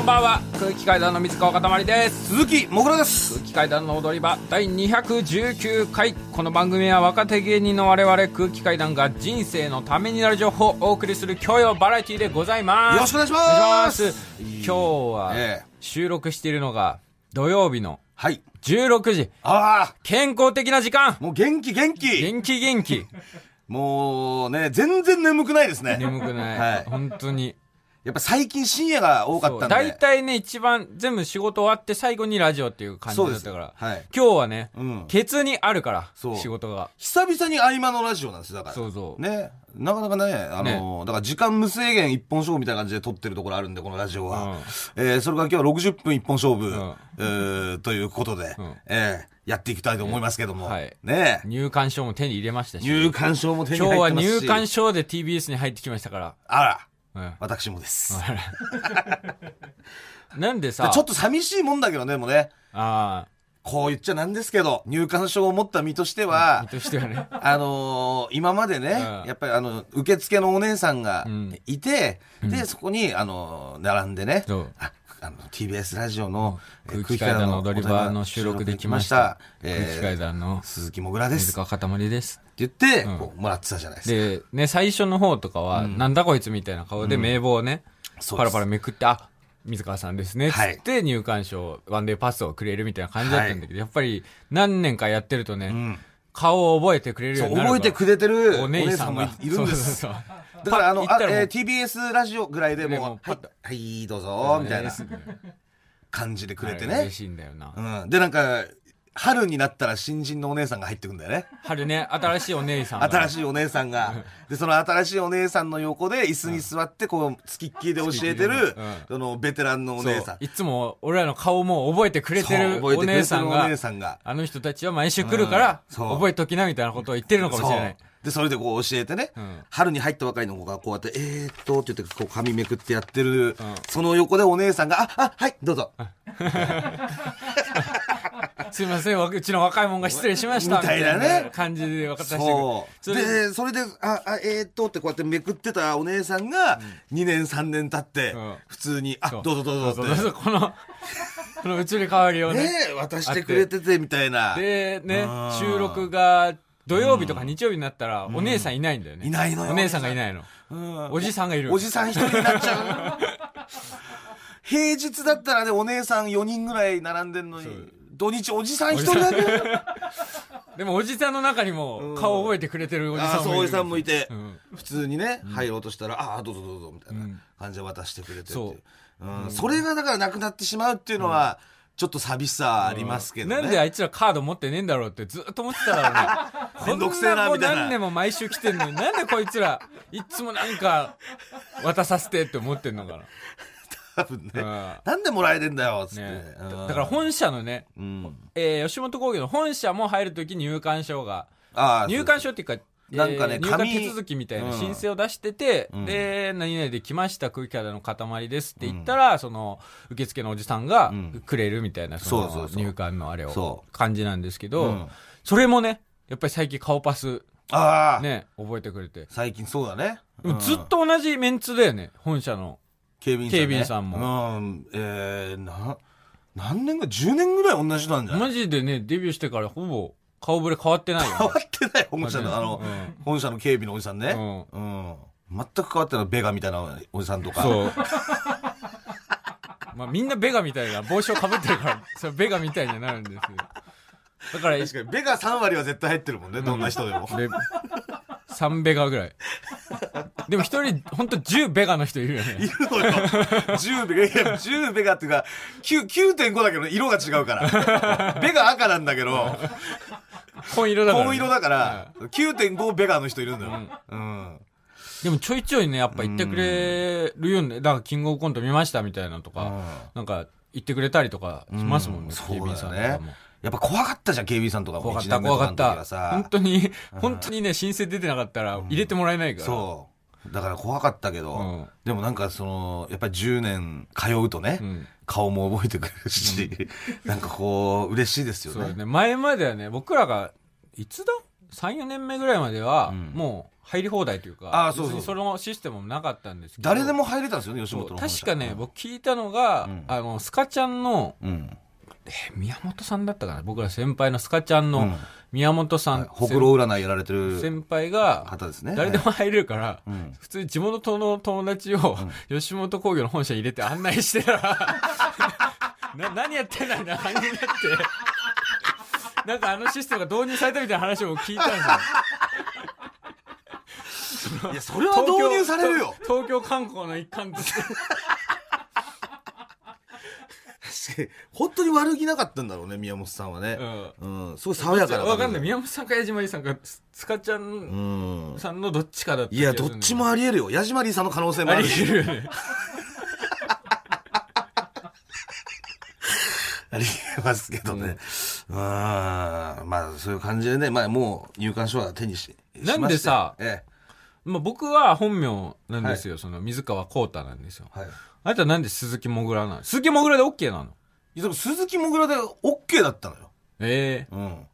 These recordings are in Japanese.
こんばんは。空気階段の水川かたまりです。鈴木もぐらです。空気階段の踊り場第219回。この番組は若手芸人の我々空気階段が人生のためになる情報をお送りする教養バラエティでございます。よろしくお願いします。今日はええ。収録しているのが土曜日のはい。16時。ああ。健康的な時間。もう元気元気。元気元気。もうね全然眠くないですね。眠くない、はい。本当にやっぱ最近深夜が多かったんで。大体ね一番全部仕事終わって最後にラジオっていう感じだったから、はい。今日はね、うん。ケツにあるからそう。仕事が。久々に合間のラジオなんですよだから。そうそう。ね。なかなかねあのだから時間無制限一本勝負みたいな感じで撮ってるところあるんでこのラジオは、うん。えーそれが今日は60分一本勝負、ん。えーということで、うん。えーやっていきたいと思いますけども、はい。ね。入館証も手に入れましたし。入館証も手に今日は入ってますし。入館証で TBS に入ってきましたから、あら。うん私もです、なんでさ。ちょっと寂しいもんだけどね、もうね。あこう言っちゃなんですけど、入館証を持った身としてあは身、としてはね。あのー今までね、うん。やっぱりあの、受付のお姉さんがん。いて、で、そこに、あのー並んでねああの、TBS ラジオの、えー空気階段の踊り場の収録できました。え空気階ー段の鈴木もぐらです。水川かたまりです言って、ん。こうもらってたじゃないですか。でね最初の方とかは、なんだこいつみたいな顔で名簿をね、パラパラめくってあ水川さんですねつって入館証ワンデーパスをくれるみたいな感じだったんだけど、やっぱり何年かやってるとね、ん。顔を覚えてくれるよそううになる覚えてくれてるおお姉さんもいるんです。だからあの、えー TBS ラジオぐらいででもう、はいどうぞ、みたいな感じでくれてね。嬉しいんだよな、うん。で、なんか、春になったら新人のお姉さんが入ってくんだよね。春ね。新しいお姉さんが。新しいお姉さんが。で、その新しいお姉さんの横で椅子に座って、こう、つきっきりで教えてる。うん、その、ベテランのお姉さん。いつも俺らの顔も覚えてくれてるおてくれてるお姉さんが。あの人たちは毎週来るから、覚えときなみたいなことを言ってるのかもしれないで、それでこう教えてね、ん春に入ったばかりの子がこうやって、えーっと、って言って、こう紙めくってやってる、その横でお姉さんが、あ、あ、はい、どうぞ。すいません、わうちの若い者が失礼しました。みたいなね感じで渡してくる。そう。れで、それで、あ、あ、えーっと、ってこうやってめくってたお姉さんが、2年3年経ってうん、普通に、あ、そうどうぞどうぞってそうそうこの、この移り変わりをね。ねえ渡してくれててみたいな。で、ねうん、収録が土曜日とか日曜日になったら、お姉さんいないんだよね。いないのよ。お姉さんがいないの。うん。おじさんがいる。おじさん一人になっちゃう。平日だったらね、お姉さん4人ぐらい並んでんのに、土日おじさん一人だけ？でもおじさんの中にも顔覚えてくれてるおじさんもいる。じさんもいて。ん、普通にね、入ろうとしたら、ああ、どうぞどうぞ、みたいな感じで渡してくれてっていう。そう。うん。それがだからなくなってしまうっていうのは、ちょっと寂しさありますけどね。なんであいつらカード持ってねえんだろうってずっと思ってたからね。めんどくせえなみたいな何年も毎週来てんのに、なんでこいつら、いつもなんか、渡させてって思ってんのか多分ね。な。なんでもらえてんだよ、つって。うんねうんだから本社のね、うん。えー吉本興業の本社も入るとき入館証が、ああ、入館証っていうか、なんかねえー手続きみたいなうん。申請を出してて、ん。で、何々で来ました空気階段の塊ですって言ったら、その、受付のおじさんがん。くれるみたいな、そのそうそうそう。入館のあれをそ、感じなんですけど、うん。それもね、やっぱり最近顔パス、ああ、ね、覚えてくれて。最近そうだね。うん。ずっと同じメンツだよね、本社の。警備員さん、ね。警備員さんも。うん。えー、な、何年か、10年ぐらい同じなんじゃない？マジでね、デビューしてからほぼ顔ぶれ変わってないよ、変わね。ってない、本社の、あの、うん本社の警備のおじさんね。うん。全く変わってない、ベガみたいなおじさんとか。そう。まあみんなベガみたいな帽子をかぶってるから、それベガみたいになるんですよ。だから、確かに、ベガ3割は絶対入ってるもんね、どんな人でも。で、3ベガぐらい。でも一人、ほんと10ベガの人いるよいね。るのよ。10ベガ、いや、10ベガっていうか、9 9.5だけど色が違うから。ベガ赤なんだけど、紺色だから、紺色だから、9.5ベガの人いるんだよ。うん。でもちょいちょいね、やっぱ言ってくれるよね。だからキングオブコント見ましたみたいなのとか、なんか言ってくれたりとかしますもんね、そう警備員さんとかも。。やっぱ怖かったじゃん、警備員さんとかも。怖かった、怖かった本当に、本当にね、申請出てなかったら入れてもらえないから。そう。だから怖かったけど、うん。でもなんかその、やっぱり10年通うとね、ん。顔も覚えてくるし、なんかこう、嬉しいですよね。そうね。前まではね、僕らが、いつだ？34年目ぐらいまでは、うん。もう入り放題というかあーそうそう。そのシステムもなかったんですけど。誰でも入れたんですよね吉本の確かね、僕聞いたのが、うん。あのスカちゃんのうんえ宮本さんだったかな？僕ら先輩のスカちゃんのうん。宮本さん、はい。ほくろ占いやられてる先輩が方ですね。誰でも入れるから、うん。普通に地元の友達を吉本興業の本社に入れて案内してたら な何やってんだみたいな感じになって。なんかあのシステムが導入されたみたいな話も聞いたんですよ。いやそれは導入されるよ。東京東京観光の一環として 本当に悪気なかったんだろうね宮本さんはね。うん。うん。すごい爽やかなわかんない。宮本さんか矢島りさんかスカちゃうん。んさんのどっちかだったいやどっちもありえるよ。矢島りさんの可能性もある。ありえるよね。ありえますけどね。うん、まあ、そういう感じでね、まあ、もう入館証は手にし、なんでさしましてまあ僕は本名なんですよ、その水川幸太なんですよ。ええ、はい。あなたなんで鈴木もぐらなの鈴木もぐらで OK なの？いやでも鈴木もぐらで OK だったのよ。ええ。うん。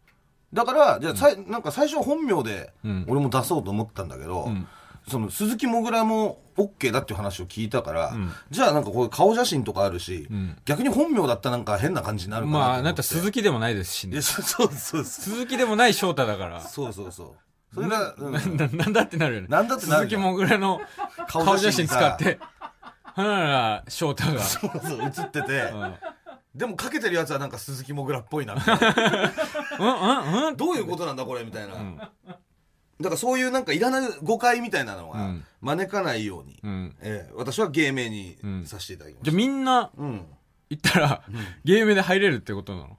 だから、じゃあ、さいなんか最初本名でうん、俺も出そうと思ったんだけど、うん。その鈴木もぐらも OK だっていう話を聞いたから、ん。じゃあなんかこう顔写真とかあるし、ん。逆に本名だったらなんか変な感じになるかな。まああなた鈴木でもないですしね。そうそうそうそう。鈴木でもない翔太だから。そうそうそう。それが、うん。ななんだってなるよね。なんだってなる鈴木もぐらの顔顔写真使ってはなら翔太が。そうそう、映ってて、うん。でもかけてるやつはなんか鈴木もぐらっぽいなみたいなうんうんうん。どういうことなんだこれみたいな、だからそういうなんかいらない誤解みたいなのはうん。招かないように、うん。ええ私は芸名にんさせていただきまじゃあみんなうん。行ったら、ゲームで入れるってことなの？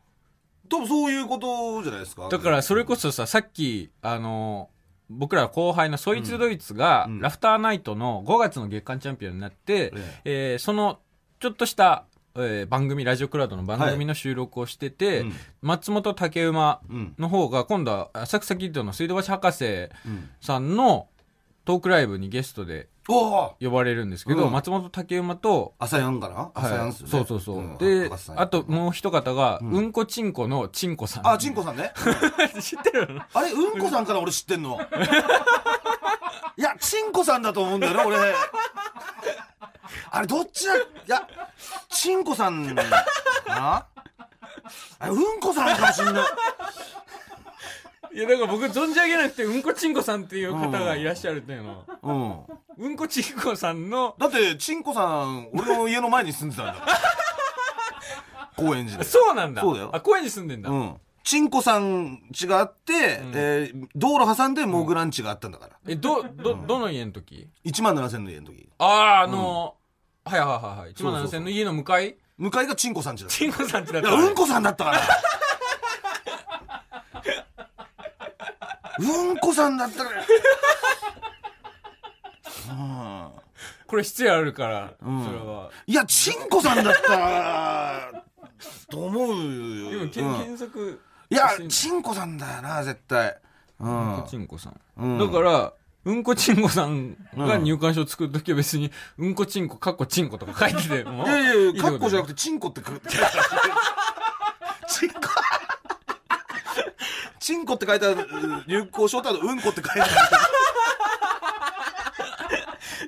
多分そういうことじゃないですか。だからそれこそささっきあの僕ら後輩のそいつドイツが、うん。ラフターナイトの5月の月間チャンピオンになって、ええ。ーそのちょっとした、えー番組ラジオクラウドの番組の収録をしてて、うん。松本竹馬うん。の方が今度は浅草キッドの水道橋博士うんさん。のトークライブにゲストで呼ばれるんですけど、うん。松本竹馬と朝やんかな朝やんっすよね、そうそうそう、ん。であともう一方が、うん、こちんこのちんこさん。あちんこさんね。知ってる？のあれうんこさんから俺知ってんの？いやちんこさんだと思うんだよね俺。あれどっちだ？いやちんこさんかな？あれうんこさんかもしんないいやだから僕存じ上げなくてうんこちんこさんっていう方がいらっしゃるっていうの。うん。うんこちんこさんの。だってちんこさん俺の家の前に住んでたんだから。高円寺で。そうなんだ。そうだよ。あ公園に住んでんだ、うん。ちんこさん家があって、えー道路挟んでモグランチがあったんだから、えどどどの家の時？1万7000の家の時。あああの、はいはいはいはい。1万そうそうそう7000の家の向かい？向かいがちんこさん家だった。ちんこさんちだったいや、うんこさんだったから。うんこさんだったから。うんこれ失礼あるから、んそれはいや、ちんこさんだったと思うよ。今、けうん検索いやし、ちんこさんだよな、絶対。ううんんこ。ちんこさん、うんだからうんこちんこさんが入館証作るときは別に、うんこちんこ、かっこちんことか書いてても。いやいやいや、カッコじゃなくくて、ちんこって書いてある。ちんこ。ちんこって書いてある流行証とあとうんこって書いてある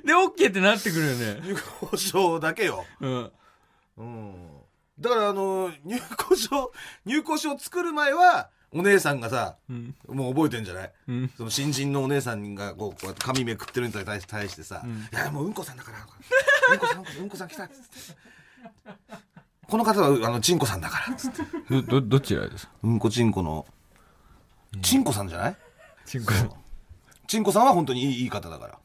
て。で、オッケーってなってくるよね。流行証だけよ。うん。うんだからあの入校証入校証作る前はお姉さんがさうん。もう覚えてんじゃない？うん。その新人のお姉さんがこうこうやって髪めくってるのに対し対してさ「んいやもううんこさんだから」うんこさんうんこさん来た」っつって「この方はあのちんこさんだから」つってど、ど、どちらですか？うんこちんこのちんこさんじゃない？ちんこさん。ちんこさんは本当にいいいい方だから,、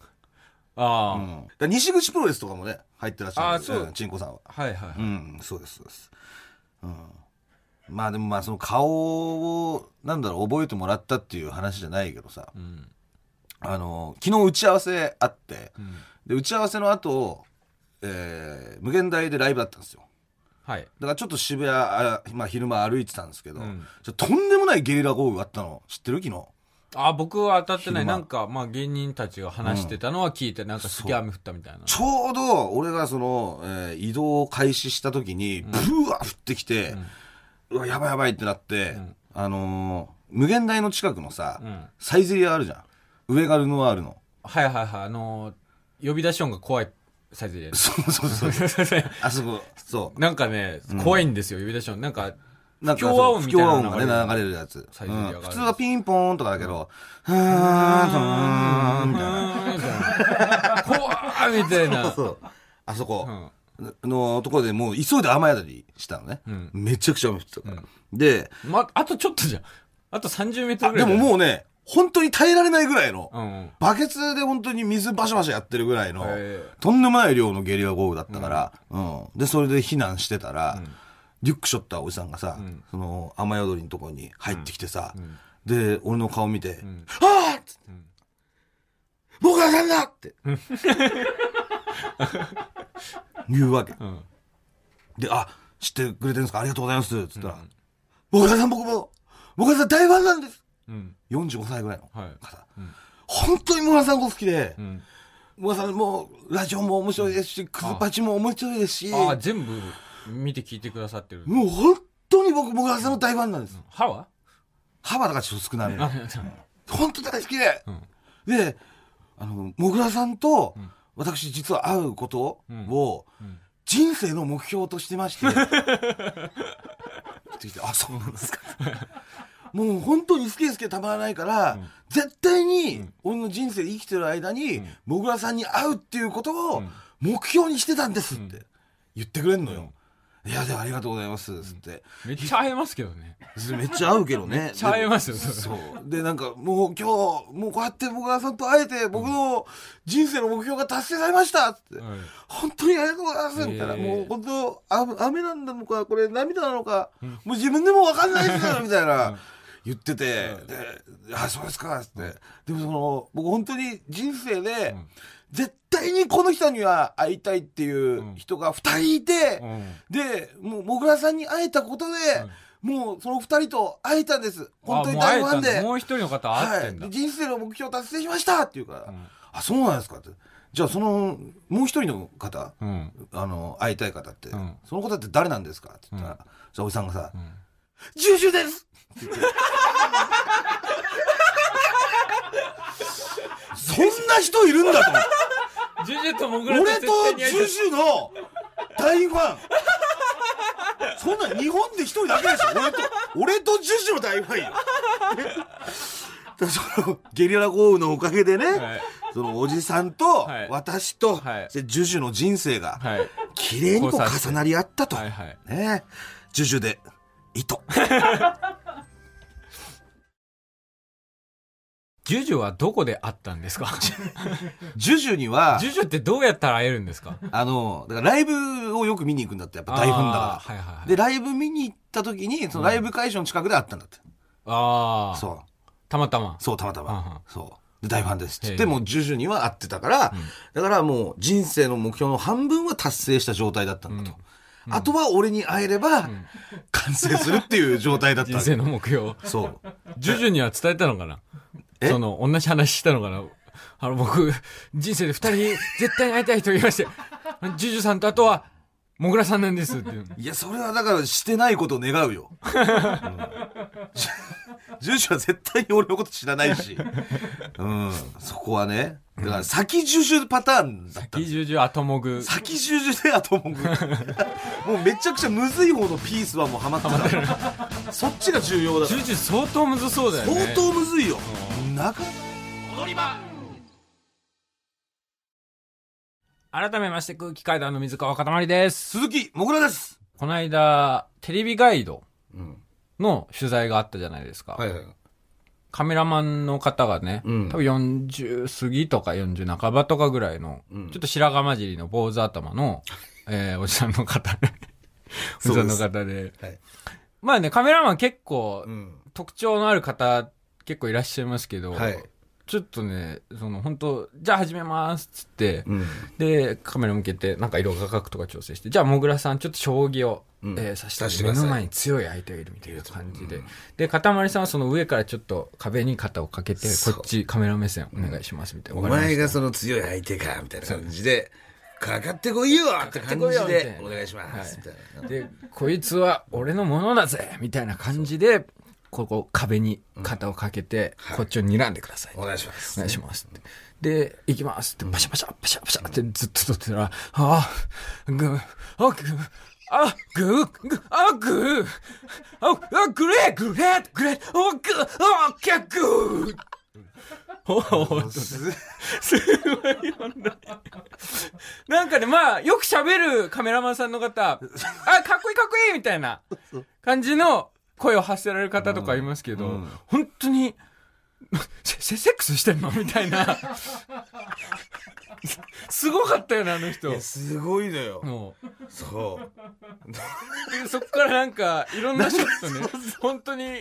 ああ、うん、だ西口プロレスとかもね入ってらっしゃるあそうちんこさんははいはい。うん、そうです、そうです。うん。まあでもまあその顔を、なんだろう、覚えてもらったっていう話じゃないけどさ、うん。あの、昨日打ち合わせあって、うん。で、打ち合わせの後、えー、無限大でライブだったんですよ。はい。だからちょっと渋谷、あまあ昼間歩いてたんですけど、うんとんでもないゲリラ豪雨があったの知ってる？昨日。あ、僕は当たってない。なんか、まあ芸人たちが話してたのは聞いて、なんかすげえ雨降ったみたいな。ちょうど俺がその、えー移動を開始した時に、ブワー降ってきて、うわ、やばいやばいってなって、んあのー無限大の近くのさ、うんサイゼリアあるじゃん。上がルノワールの。はいはいはい。あのー、呼び出し音が怖いサイズで。そうそうそう。あそこ、そう。なんかね、怖いんですよ、呼び出し音。なんか、なんか不協和音みたいなの不協和音がね、流れるやつ。サイゼリアがあるうん普通はピンポーンとかだけど、はーん、みたいな。怖いみたいな。そう。あそこうんのところでもう急いで雨宿りしたのね。んめちゃくちゃ雨降ってたから。で、ま、あとちょっとじゃん。あと30メートルぐらい。う。ももうね、本当に耐えられないぐらいの、うん。うん。バケツで本当に水バシャバシャやってるぐらいの、へとんでもない量のゲリラ豪雨だったから、うん。で、それで避難してたら、リュックショッターおじさんがさ、その雨宿りのところに入ってきてさ、で、俺の顔見て、ああっつって、僕はさんだって、言うわけ。ん。で、あ、知ってくれてるんですか？ありがとうございます。つったら、僕はさん僕も、僕はさん大ファンなんです。うん。45歳ぐらいのはい方。本当にモガさんが好きでう、ん。さんもうラジオも面白いですし、クズパチも面白いですし、ああ、全部見て聞いてくださってる。もう本当に僕、モガさんの大ファンなんです。歯は？歯はだからちょっと少なめ。あ、本当大好きで。で、あの、もぐらさんと、私実は会うことを、人生の目標としてまして。ってきて、あ、そうなんですか。もう本当に好き好きでたまらないから、絶対に俺の人生で生きてる間に、もぐらさんに会うっていうことを目標にしてたんですって言ってくれんのよ。いや、でもありがとうございます。つって。めっちゃ会えますけどね。めっちゃ合うけどね。めっちゃ会えますよそう。で、なんか、もう今日、もうこうやって僕らさんと会えて、僕の人生の目標が達成されましたって。はい本当にありがとうございますみたいな。もう本当、あ雨なんだのか、これ涙なのか、もう自分でもわかんないですよみたいな。言ってて、で、あ、そうですか、つって。でもその、僕本当に人生で、絶対にこの人には会いたいっていう人が二人いて、うんで、もう、もぐらさんに会えたことで、もう、その二人と会えたんです。本当に大ファンで。だもう一人の方はい。で。人生の目標達成しましたって言うから、あ、そうなんですかって。じゃあ、その、もう一人の方、うん。あの、会いたい方って、んその方って誰なんですか？って言ったら、じゃあ、おじさんがさ、ジュジュですって言ってそんな人いるんだと思って。ジュジュとモグラと俺とジュジュの大ファン。そんなん日本で一人だけでしょ俺と、俺とジュジュの大ファンよ。でそのゲリラ豪雨のおかげでね、はいそのおじさんとはい私と、はいでジュジュの人生がはい。綺麗にこう重なり合ったと。はいはい。ねジュジュで糸。ジュジュはどこで会ったんですか？ジュジュにはジ、ュジュってどうやったら会えるんですか？あの、だからライブをよく見に行くんだって、やっぱ大ファンだから。はいはいはい。で、ライブ見に行った時に、そのライブ会場の近くで会ったんだって。ああ。そう。たまたま。そう、たまたま。そう。で、大ファンですって言っへえて、もうジュジュには会ってたから、だからもう人生の目標の半分は達成した状態だったんだと。あとは俺に会えれば、完成するっていう状態だった人生の目標。そう。ジュジュには伝えたのかな？えその、同じ話したのかな？あの、僕、人生で二人絶対に会いたい人いまして、ジュジュさんとあとは、モグラさんなんですっていう。いや、それはだからしてないことを願うよ。うんジュジュジュは絶対に俺のこと知らないし。うん。そこはね。だから先ジュジュパターンだった。んですジュジュ後モグ。先ジュジュで後もぐ。もうめちゃくちゃむずい方のピースはもうハマってたそっちが重要だから。ジュジュ相当むずそうだよね。相当むずいよ。なかなか改めまして空気階段の水川かたまりです。鈴木もぐらです。この間、テレビガイド。うんの取材があったじゃないですか。はいはい。カメラマンの方がね、うん。多分40過ぎとか40半ばとかぐらいの、うん。ちょっと白髪混じりの坊主頭の、えー、おじさんの方。ね。おじさんの方で。はい。まあね、カメラマン結構、うん。特徴のある方結構いらっしゃいますけど、はいちょっとね、その本当じゃあ始めますっつって、うん。で、カメラ向けて、なんか色画角とか調整して、じゃあ、もぐらさん、ちょっと将棋を、うん。えーさして目の前に強い相手がいるみたいな感じで。で、かたまりさんはその上からちょっと壁に肩をかけて、こっちカメラ目線お願いしますみたいな。お前がその強い相手かみたいな感じでかかってこいよって感じかかってこいよみたいな。でお願いしますみたいな。で、こいつは俺のものだぜみたいな感じで、ここ壁に肩をかけて、こっちを睨んでください。お願いします。お願いします。で、行きますって、パシャパシャ、パシャパシャってずっと撮ってたら、あ、ぐ、あ、ぐ、あ、ぐ、ぐ、あ、ぐ、あ、あ、グレー、グレー、グレー、あ、ぐ、あ、キャッグおおす すごいよな。なんかね、まあ、よく喋るカメラマンさんの方、あ、かっこいいかっこいいみたいな感じの声を発せられる方とかいますけど、うん本当に、セセセックスしてんの？みたいな。すごかったよね、あの人すごいのよ。もう。そう。でそっからなんか、いろんなショットね、本当に、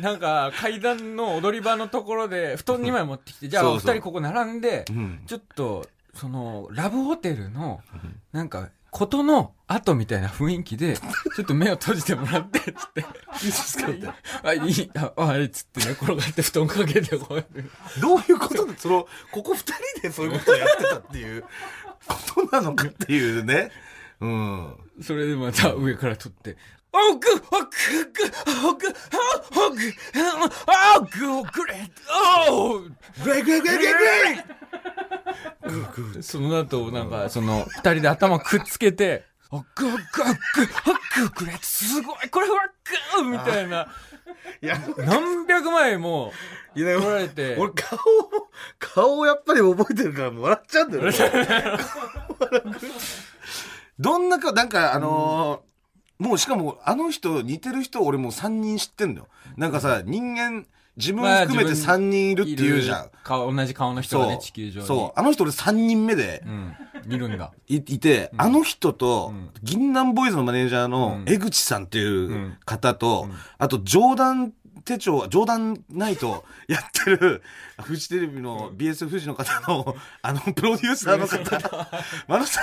なんか階段の踊り場のところで、布団2枚持ってきて、じゃあおそうそう二人ここ並んでう、ん。ちょっと、その、ラブホテルの、なんか、ことの後みたいな雰囲気で、ちょっと目を閉じてもらって、つって。いいですかって。あ、いい、あ、あれ、つってね、転がって布団かけて、こうやって。どういうことで、その、ここ二人でそういうことをやってたっていうことなのかっていうね。うん。それでまた上から撮って、おぐ、おぐ、ぐ、おぐ、おぐ、おぐ、おぐれ、おグレイグレイグレイグレイグレイその後、なんか、その、二人で頭くっつけて、おぐ、ぐ、ぐ、おぐ、ぐれ、すごい、これはぐみたいな、いや、何百枚もいや、撮られて、俺顔、顔をやっぱり覚えてるから笑っちゃうんだよね。どんなか、なんかあのーもうしかもあの人似てる人俺もう3人知ってんのよ。なんかさ、人間、自分まあ含めて自分3人いるって言うじゃん。顔、同じ顔の人がね、地球上に。そう。あの人俺3人目でうん。いるんだ。いいて、あの人と、うん銀杏ボーイズのマネージャーのうん江口さんっていううん方と、あと、ジョーダン手帳、ジョーダンナイトやってる、フジテレビの BS 富士の方の、あの、プロデューサーの方。あのさ、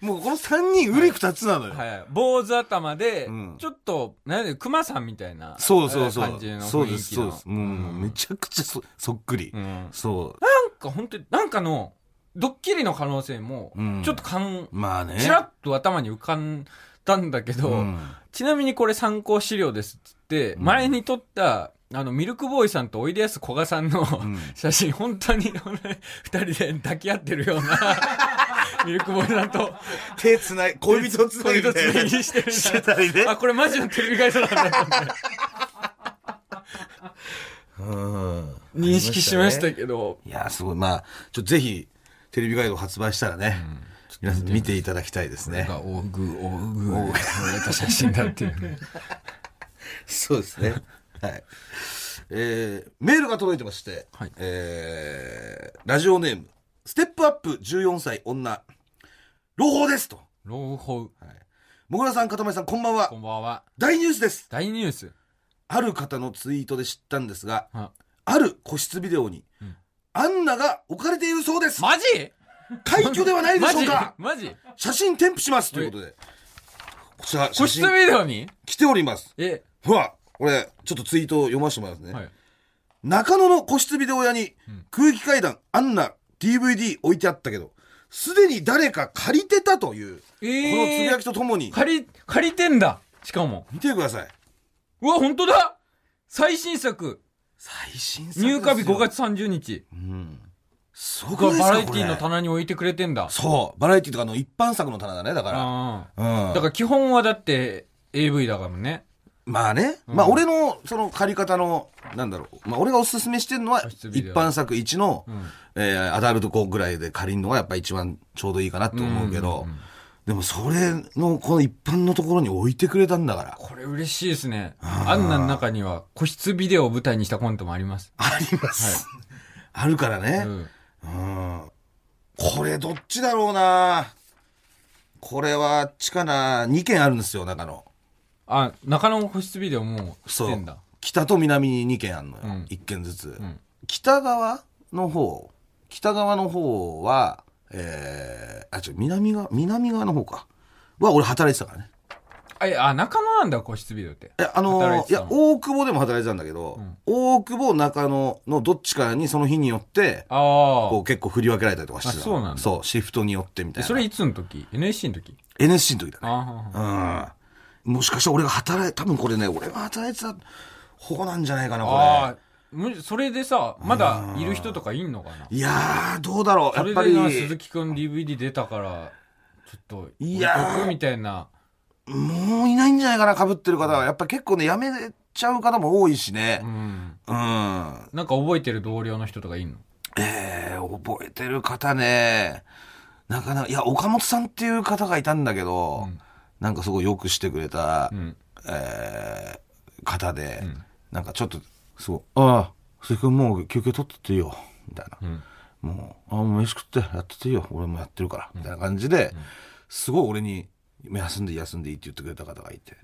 もうこの3人、売り二つなのよ。はい。坊主頭で、うんちょっと、なんで、熊さんみたいな。そうそうそう。感じのそうです。そうです。もう、めちゃくちゃそそっくり。うん。なんそか本当に、なんかの、ドッキリの可能性もうん、ちょっとかん、う。まあね。ちらっと頭に浮かんだんだけど、うんちなみにこれ参考資料ですっ前に撮った、あの、ミルクボーイさんとおいでやすこがさんの、ん 写真、本当に、俺二人で抱き合ってるような、ミルクボーイさんと、手つない、恋人つなぎ恋人つなぎでしてるしてたりね。あ、これマジのテレビ会社なんだと思って。うん認識しましたけど、いやー、すごい。まあ、ちょっとぜひ、テレビガイド発売したらね、皆さん見ていただきたいですね。が大具、大具を撮られた写真だっていうね。そうですね。はい。えー、メールが届いてまして、はいえー、ラジオネーム、ステップアップ14歳女、朗報ですと。朗報。もぐらさん、かたまりさん、こんばんはこ。んばんは。大ニュースです。大ニュース。ある方のツイートで知ったんですが、あある個室ビデオに、んアンナが置かれているそうです。マジ？快挙ではないでしょうか マジ？写真添付しますということで。こちら、個室ビデオに？来ております。え、ほら、これ、ちょっとツイートを読ませてもらいますね。はい。中野の個室ビデオ屋にうん空気階段アンナ DVD 置いてあったけど、すでに誰か借りてたという、えこのつぶやきとともに、借り、借りてんだ。しかも。見てください。うわ、本当だ最新作。最新作入荷日5。月30日。うん。すごかバラエティの棚に置いてくれてんだ。そう。バラエティとかの一般作の棚だね、だから。あうんあ。だから基本はだって AV だからね。まあね。うんまあ俺の、その借り方の、なんだろう。まあ俺がおすすめしてるのは一般作1の、うん。えーアダルトコぐらいで借りるのがやっぱ一番ちょうどいいかなと思うけど、んんんでもそれの、この一般のところに置いてくれたんだから。これ嬉しいですね。あーアンナの中には個室ビデオを舞台にしたコントもあります。あります。あるからうね。ん。うん。これどっちだろうなこれはあっちかな ?2 件あるんですよ、中野。あ、中野の個室ビデオもうしてんだ。北と南に2件あるのよ。うん1件ずつ。ん北側の方、北側の方は、えー、あ、違う、南側、南側の方か。は俺働いてたからね。あ、いやあ、中野なんだ、個室ビデオって。いや、働いてたの大久保でも働いてたんだけど、大久保、中野のどっちかにその日によって、ああ。こう結構振り分けられたりとかしてたのあそうなんだそう、シフトによってみたいな。それいつの時 ?NSC の時？NSC の時だね。ああ。うん。もしかしたら俺が働い、多分これね、俺が働いてた、保護なんじゃないかな、あこあむそれでさまだいる人とかいんのかな？れ。いやー、どうだろう。やっぱり、鈴木くん DVD 出たからちょっといやー置いとくみたいなもういないんじゃないかな、被ってる方は。やっぱ結構ね、やめちゃう方も多いしねう。んうん。なんか覚えてる同僚の人とかいんの？えー、覚えてる方ね。なかなか、いや、岡本さんっていう方がいたんだけど、うんなんかすごいよくしてくれた、うん。えー方で、ん。なんかちょっと、そう、ああ、鈴木君もう休憩取ってっていいよ、みたいな。うん。もう、ああ、もう飯食ってやってていいよ、俺もやってるから、みたいな感じで、すごい俺に、休んでいい休んでいいって言ってくれた方がいて、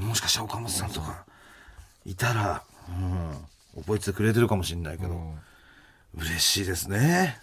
もしかしたら岡本さんとか、いたら、うん、覚えててくれてるかもしれないけど、嬉しいですね。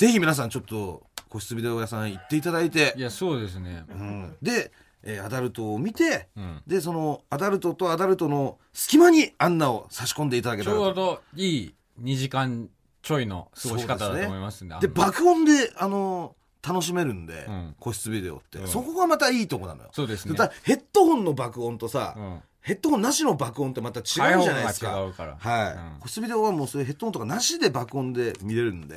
ぜひ皆さんちょっと、個室ビデオ屋さん行っていただいて。い、やそうですね。うん。で、えーアダルトを見て、うん。でそのアダルトとアダルトの隙間にアンナを差し込んでいただけちたらと。ょうどいい2時間ちょいの過ごし方だと思いますんでであの。爆音であの楽しめるんで、うん。個室ビデオって、うん。そこがまたいいとこなのよ。そうですね。だヘッドホンの爆音とさ、うん。ヘッドホンなしの爆音ってまた違うじゃないですか。違うから。はい、うん。個室ビデオはもうそういうヘッドホンとかなしで爆音で見れるんで、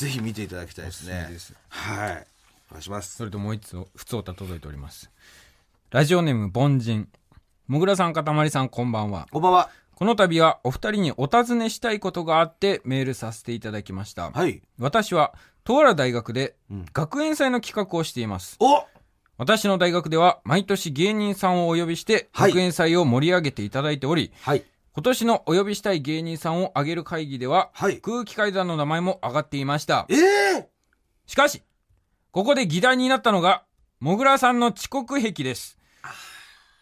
ぜひ見ていただきたいですね。おすすはい。お願いします。それともう一つ普通歌届いております。ラジオネーム凡人。もぐらさんかたまりさんこんばんは。こんばんは。この度はお二人にお尋ねしたいことがあってメールさせていただきました。はい。私はとある大学でうん。学園祭の企画をしています。お！私の大学では毎年芸人さんをお呼びしてはい。学園祭を盛り上げていただいており、はい今年のお呼びしたい芸人さんを挙げる会議では、はい。空気階段の名前も挙がっていました。ええしかしここで議題になったのがもぐらさんの遅刻癖です。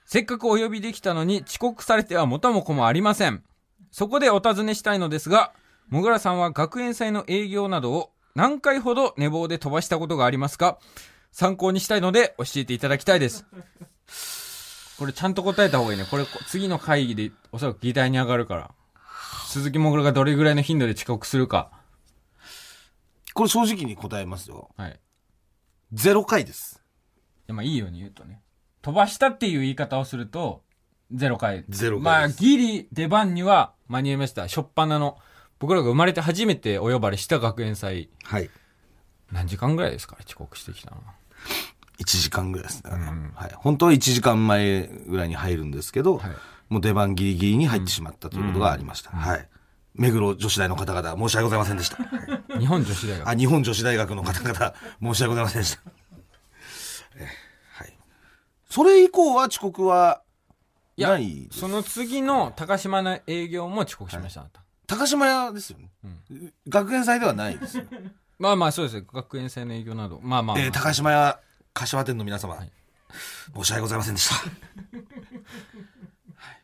せっかくお呼びできたのに遅刻されては元も子もありません。そこでお尋ねしたいのですがもぐらさんは学園祭の営業などを何回ほど寝坊で飛ばしたことがありますか？参考にしたいので教えていただきたいですこれちゃんと答えた方がいいねこれ次の会議でおそらく議題に上がるから鈴木もぐらがどれぐらいの頻度で遅刻するかこれ正直に答えますよはいゼロ回ですいやまあいいように言うとね。飛ばしたっていう言い方をすると、ゼロ回。ゼロ回まあ、ギリ出番には間に合いました。しょっぱなの。僕らが生まれて初めてお呼ばれした学園祭。はい何時間ぐらいですか遅刻してきたのは。1時間ぐらいですね、ん。はい、本当は1時間前ぐらいに入るんですけど、はい。もう出番ギリギリに入ってしまったということがありました、はい。目黒女子大の方々申し訳ございませんでした。日本女子大学。あ日本女子大学の方々申し訳ございませんでした。えはい。それ以降は遅刻はないその次の高島の営業も遅刻しました、あなた。高島屋ですよね、学園祭ではないですよ、まあまあそうです学園祭の営業など。まあまあ、まあ。えー高島屋柏店の皆様、い申し訳ございませんでした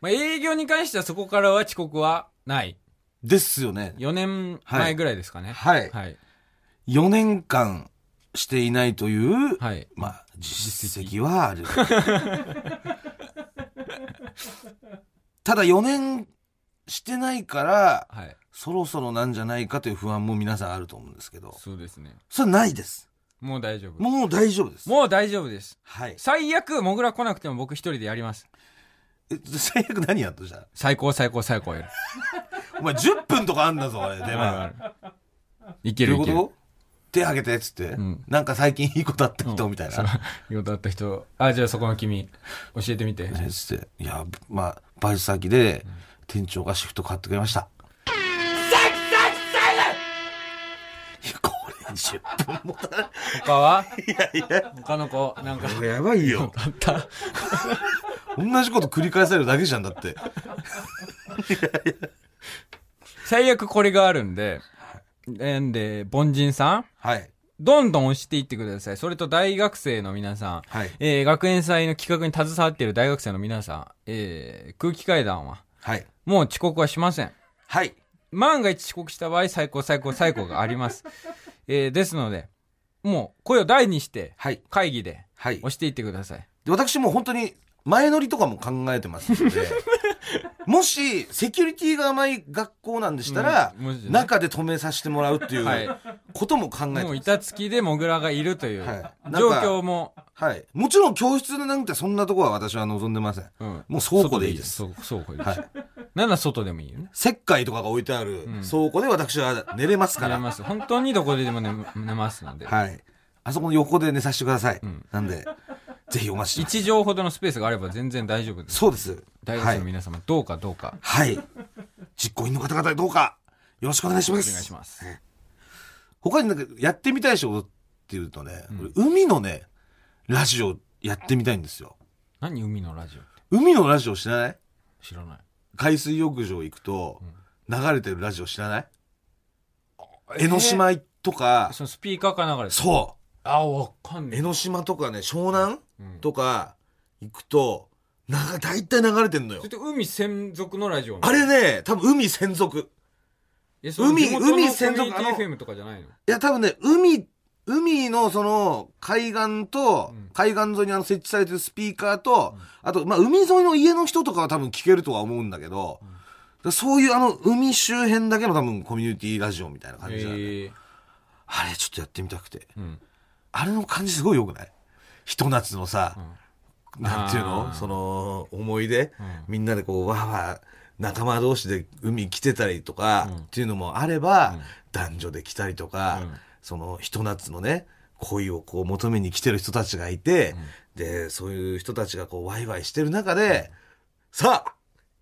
まあ営業に関してはそこからは遅刻はない。ですよね4年前ぐらいですかね。はいはい。4年間していないという、はい。まあ、実績はある。ただ4年してないから、はい。そろそろなんじゃないかという不安も皆さんあると思うんですけど、そうですね。それはないです。もう大丈夫。もう大丈夫です。もう大丈夫です。はい。最悪、モグラ来なくても僕一人でやります。え最悪何やっとじゃあ最高最高最高やる。お前10分とかあんだぞ、俺、出あ番。いけるいうける。どういこと？手挙げてっつって、んなんか最近いいことあった人みたいな。いうことあった人。あ、じゃあそこの君、教えてみて。えつって、いや、まあ、バイト先で、店長がシフト変わってくれました。いや、これ10分もたない。他は？いやいや、他の子、なんか、これやばいよ。あった。同じこと繰り返されるだけじゃんだって。最悪これがあるんで、んで、凡人さんはい。どんどん押していってください。それと大学生の皆さん、はいえー学園祭の企画に携わっている大学生の皆さん、えー空気階段は、はい。もう遅刻はしません。はい。万が一遅刻した場合、最高最高最高があります。えーですので、もう声を大にして、はい。会議ではい。押していってください。で私もう本当に前乗りとかも考えてますので、もしセキュリティが甘い学校なんでしたら、うんね中で止めさせてもらうっていはいうことも考えてます。もう板付きでモグラがいるというはい状況も、はい。もちろん教室なんてそんなところは私は望んでません。うんもう倉庫でいいです。倉庫でいいです。はい。なら外でもいいよね。石灰とかが置いてあるうん倉庫で私は寝れますから。寝ます。本当にどこでも寝寝ますので。はい。あそこの横で寝させてください。んなんで、ぜひお待ちしてます。1畳ほどのスペースがあれば全然大丈夫です。そうです。大はい学生の皆様、どうかどうか、はい。実行委員の方々どうか、よろしくお願いしまおす。願いします。他になんかやってみたい仕事っていうとね、俺海のね、ラジオやってみたいんですよ。何海のラジオって？海のラジオ知らない？知らない。海水浴場行くと、流れてるラジオ知らない？江ノ島とか、そのスピーカーから流れてるそあ、わかんう。ね江ノ島とかね、湘南うんとか行くと、な大体流れてんのよそれ。と海専属のラジオあれね、多分海専属。えその海地元の海専属コミュニティあの FM とかじゃないの？いや、多分ね、海、海のその海岸と、うん海岸沿いにあの設置されてるスピーカーと、あと、まあ、海沿いの家の人とかは多分聞けるとは思うんだけど、だそういうあの海周辺だけの多分コミュニティラジオみたいな感じなんで、ええあれちょっとやってみたくて。うん。あれの感じすごい良くない？ひと夏のさ、なんていうあのー。その思い出、うん。みんなでこうわーわー仲間同士で海来てたりとか、うん。っていうのもあれば、うん。男女で来たりとか、うん。そのひと夏のね恋をこう求めに来てる人たちがいて、でそういう人たちがこうワイワイしてる中で、さあ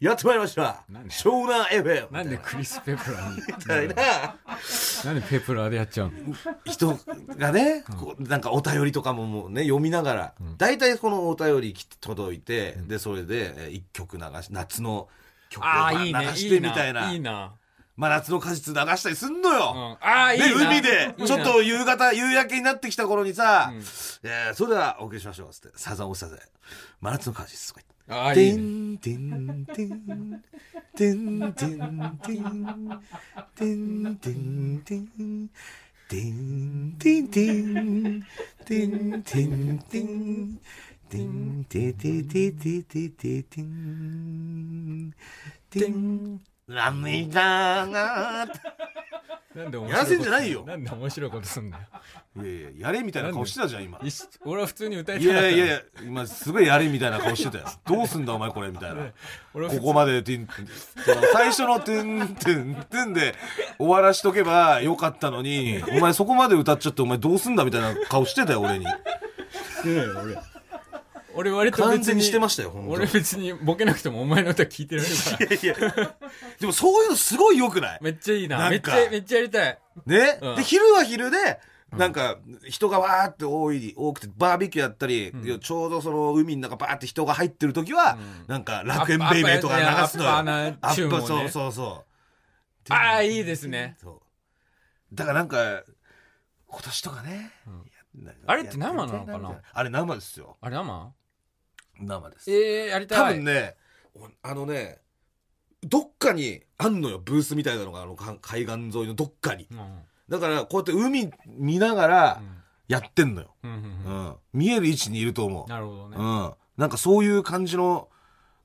やってまいりました。湘南 FM なんでクリス・ペプラーに。みたいな。なんでペプラーでやっちゃうの？人がね、こうなんかお便りとかももうね読みながら、大体このお便り届いて、でそれでえー一曲流し夏の曲をあいいね。流してみたいな。いいな。真夏の果実流したりすんのうん。よ、ああ、いいな。で海で。いいな。ちょっと夕方夕焼けになってきた頃にさ、うん。えーそれではお送りしましょう。つってサザンオールスターズで。真夏の果実とか言ってああ、いていね。んてんてんてんてんてんてんてんてんてんてんてんてんてんてんてんてんてんてててててててんてん涙がなんで面白いやらせんじゃないよなんで面白いことすんだよ？いやいややれみたいな顔してたじゃん今いし俺は普通に歌いいたかった。やいやいや今すごいやれみたいな顔してたよどうすんだお前これみたいな俺は普通ここまでてん最初のてんてんてんで終わらしとけばよかったのに、お前そこまで歌っちゃってお前どうすんだみたいな顔してたよ、俺に。俺。俺割と別に。完全にしてましたよ、本当俺別にボケなくてもお前の歌聞いてられるから。いやいや。でもそういうのすごい良くない？めっちゃいいな。なんかめっちゃ、めっちゃやりたい。ね、うんで、昼は昼で、なんか、人がわーって多い、多くて、バーベキューやったり、いやちょうどその海の中バーって人が入ってる時は、なんか、楽園ベイベーとか流すのよ。アッパーなチューンもねそうそうそう。ああ、いいですね。そう。だからなんか、今年とかね。あれって生なのかなあれ生ですよ。あれ生？生です。ええやりたい。多分ね、おあのね、どっかにあんのよ、ブースみたいなのが、あの、か海岸沿いのどっかに。うん。だから、こうやって海見ながらやってんのよ。うんうんううんん。見える位置にいると思う。なるほどね。うん。なんかそういう感じの、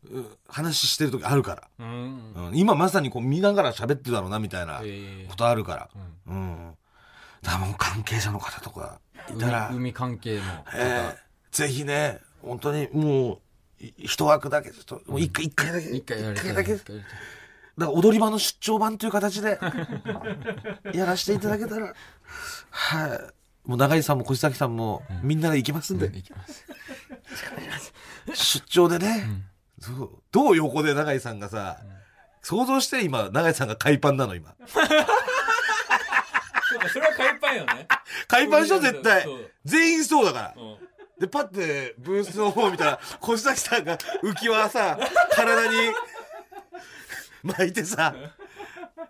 う話してる時あるから。うん。うん。今まさにこう見ながら喋ってるだろうな、みたいなええことあるから。うんうん。だからもう関係者の方とかいたら海、海関係の方。えーぜひね、本当にもう、い一枠だけ、ちょっと、もう一回、一回だけ、一回だけ、だから踊り場の出張版という形で、やらせていただけたら、はい。もう長井さんも小崎さんも、みんなで行きますんで、いきます。出張でね、そう。どう横で長井さんがさ、想像して今、長井さんが海パンなの今。そうか、それは海パンよね。海パンでしょ絶対。全員そうだから。うん。で、パッてブースの方を見たら、小崎さんが浮き輪さ、体に巻いてさ、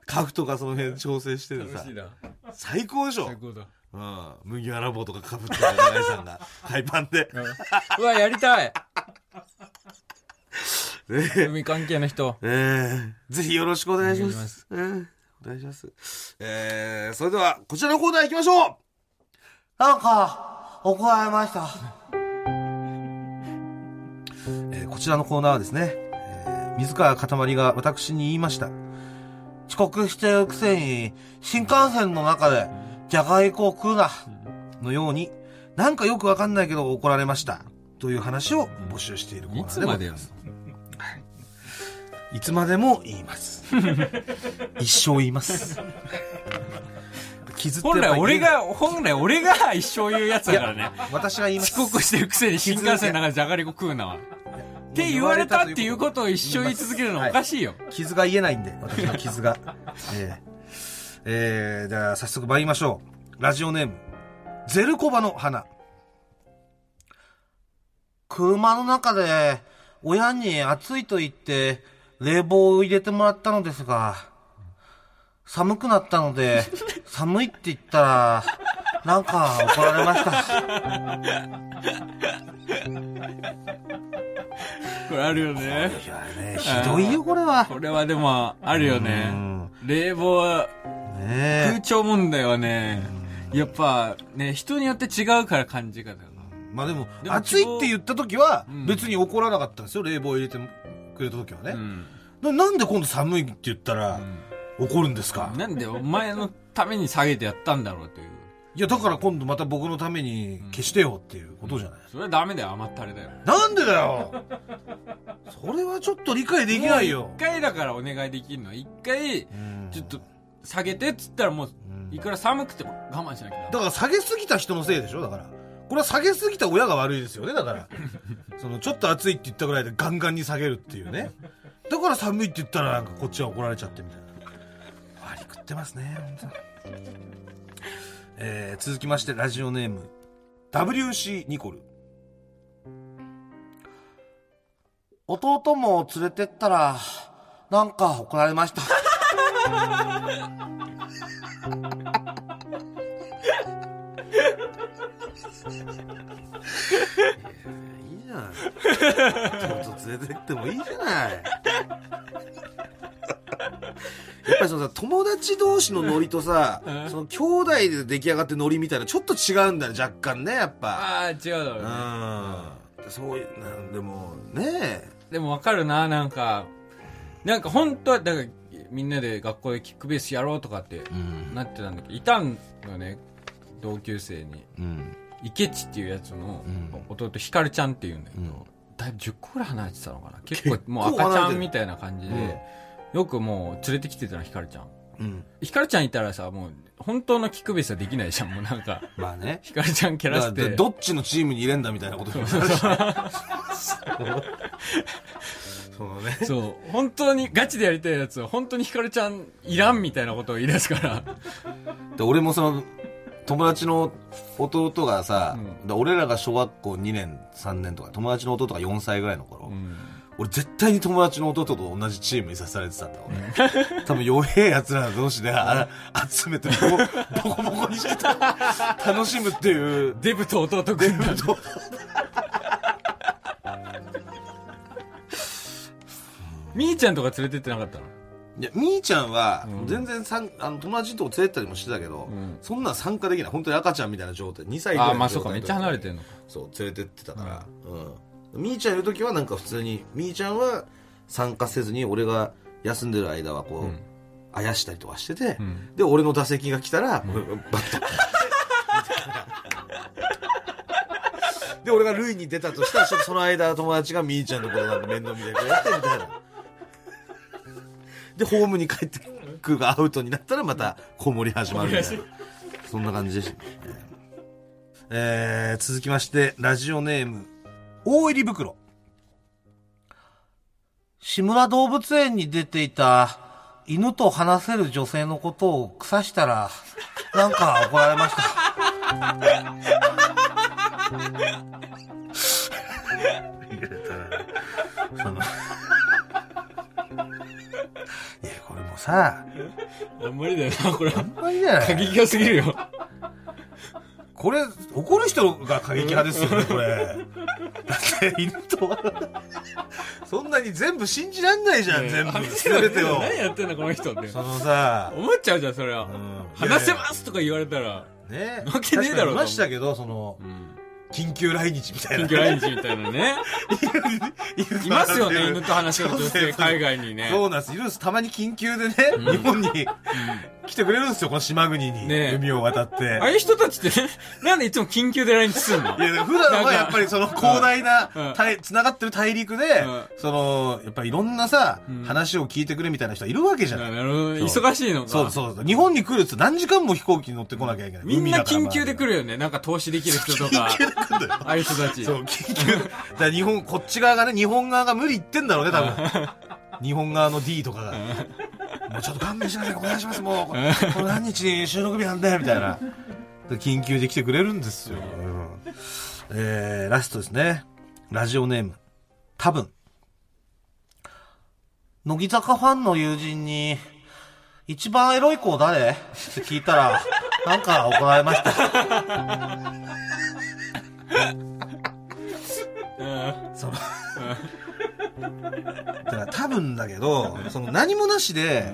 カフとかその辺調整しててさ楽しい、な。最高でしょ最高だ。うん。麦わら帽とかかぶってる長井さんが、海パンで。うわ、やりたい。ね海関係の人。えー、ぜひよろしくお願いしま。お願いしますえーお願いします。えー、それでは、こちらのコーナー行きましょうなんか、怒られました。えーこちらのコーナーはですね、えー水川かたまりが私に言いました。遅刻してるくせに、新幹線の中で、じゃがりこを食うな、のように、なんかよくわかんないけど怒られました。という話を募集しているコーナーでございます。いつまでも言います。一生言います。傷本来俺が、本来俺が一生言うやつだからね。私が言います。遅刻してるくせに新幹線の中でじゃがりこ食うなわ。って言われたっていうことを一生言い続けるのおかしいよ。傷が言えないんで、私の傷が。えーえー、じゃあ早速参りましょう。ラジオネーム、ゼルコバの花。車の中で、親に暑いと言って、冷房を入れてもらったのですが、寒くなったので、寒いって言ったら、なんか怒られました。これあるよね。いやね、ひどいよ、これは。これはでも、あるようね。ん冷房は、ね空調問題はね、やっぱね、人によって違うから感じ方が。まあでも、でも暑いって言った時はうん、別に怒らなかったんですよ、冷房入れてくれた時はね。うん。ななんで今度寒いって言ったら、怒るんですか、なんでお前のために下げてやったんだろうという。いや、だから今度また僕のために消してよっていうことじゃない、それはダメだよ、甘ったれだよ。なんでだよそれはちょっと理解できないよ一。回だからお願いできるの。一回、うんちょっと下げてっつったらもう、うんいくら寒くても我慢しなきゃだから下げすぎた人のせいでしょ？だから。これは下げすぎた親が悪いですよね、だから。その、ちょっと暑いって言ったぐらいでガンガンに下げるっていうね。だから寒いって言ったらなんかこっちは怒られちゃってみたいな。割り食ってますね、本当えー、続きまして、ラジオネーム、WC ニコル。弟も連れてったら、なんか怒られました。じゃない。弟連れてってもいいじゃない。やっぱりそのさ、友達同士のノリとさうん、その兄弟で出来上がってノリみたいな、ちょっと違うんだよ、若干ね、やっぱ。ああ、違うだろうね。うん。そういう、なんでも、ねでもわかるな、なんか、なんか本当は、だから、みんなで学校でキックベースやろうとかってうん。なってたんだけど、いたんよね、同級生に。うん。池地っていうやつのうん弟、ひかるちゃんっていうんだけど、うんだいぶ10個ぐらい離れてたのかな。結構もう赤ちゃんみたいな感じで、よくもう連れてきてたの、ひかるちゃん。うん。ひかるちゃんいたらさ、もう本当のキックベースはできないじゃん、もうなんか。まあね。ひかるちゃん蹴らせて。だからどっちのチームに入れんだみたいなことになるし そのね。そう。本当にガチでやりたいやつは、本当にひかるちゃんいらんみたいなことを言い出すから。で、俺もその、友達の弟がさ、うんで俺らが小学校2年、3年とか、友達の弟が4歳ぐらいの頃、うん。俺絶対に友達の弟と同じチームにさされてたんだ、俺。多分弱え奴ら同士で、あ集めてボコ ボコボコにしてた楽しむっていう。デブと弟組んだ。みーちゃんとか連れてってなかったの？いや、みーちゃんはうん、全然さん、あの、友達のとこ連れてったりもしてたけど、うんそんなん参加できない。本当に赤ちゃんみたいな状態。2歳ぐらいのああ、まあそうか、めっちゃ離れてんのか。そう、連れてってたから。うん。みーちゃんいるときはなんか普通に、みーちゃんは参加せずに、俺が休んでる間はこう、うんあやしたりとかしてて、んで、俺の打席が来たら、バッと。で、俺が塁に出たとしたら、その間友達がみーちゃんのことなんか面倒見てくれて、みたいな。で、ホームに帰ってくるがアウトになったら、また、こもり始まるみたいな。そんな感じでしたね。えー、続きまして、ラジオネーム、大入り袋。志村動物園に出ていた犬と話せる女性のことを腐したら、なんか怒られました。そのさ、あんまりだよな、これ。あんまりじゃない過激がすぎるよ。これ、怒る人が過激派ですよね、これ。だって、犬とは、そんなに全部信じらんないじゃん、全部。てを。何やってんだ、この人って。そのさ、思っちゃうじゃん、それは。うん話せますとか言われたら。ねわけねえだろましたけど、そのう、ん。緊急来日みたいな。緊急来日みたいなね。いますよね、犬と話せる女性、海外にね。そうなんです。いるんです。たまに緊急でね、日本に来てくれるんですよ、この島国に。ねえ海を渡って。ああいう人たちってね、なんでいつも緊急で来日するのいや、普段はやっぱりその広大なうん、大繋がってる大陸でうん、その、やっぱりいろんなさうん、話を聞いてくれみたいな人いるわけじゃない。なるほど。忙しいのか。そうそうそう。日本に来るっつ何時間も飛行機に乗ってこなきゃいけない。みんな緊急で来る。るよね。なんか投資できる人とか。緊急で来るんだよ。ああいう人たち。そう、緊急。だ日本、こっち側がね、日本側が無理言ってんだろうね、多分。日本側の D とかが。もうちょっと勘弁してください、お願いします、もう。何日に収録日なんで、みたいな。で緊急で来てくれるんですよ。うんえー、ラストですね。ラジオネーム。多分。乃木坂ファンの友人に、一番エロい子誰？って聞いたら、なんか怒られました。その、だから多分だけど、その何もなしで、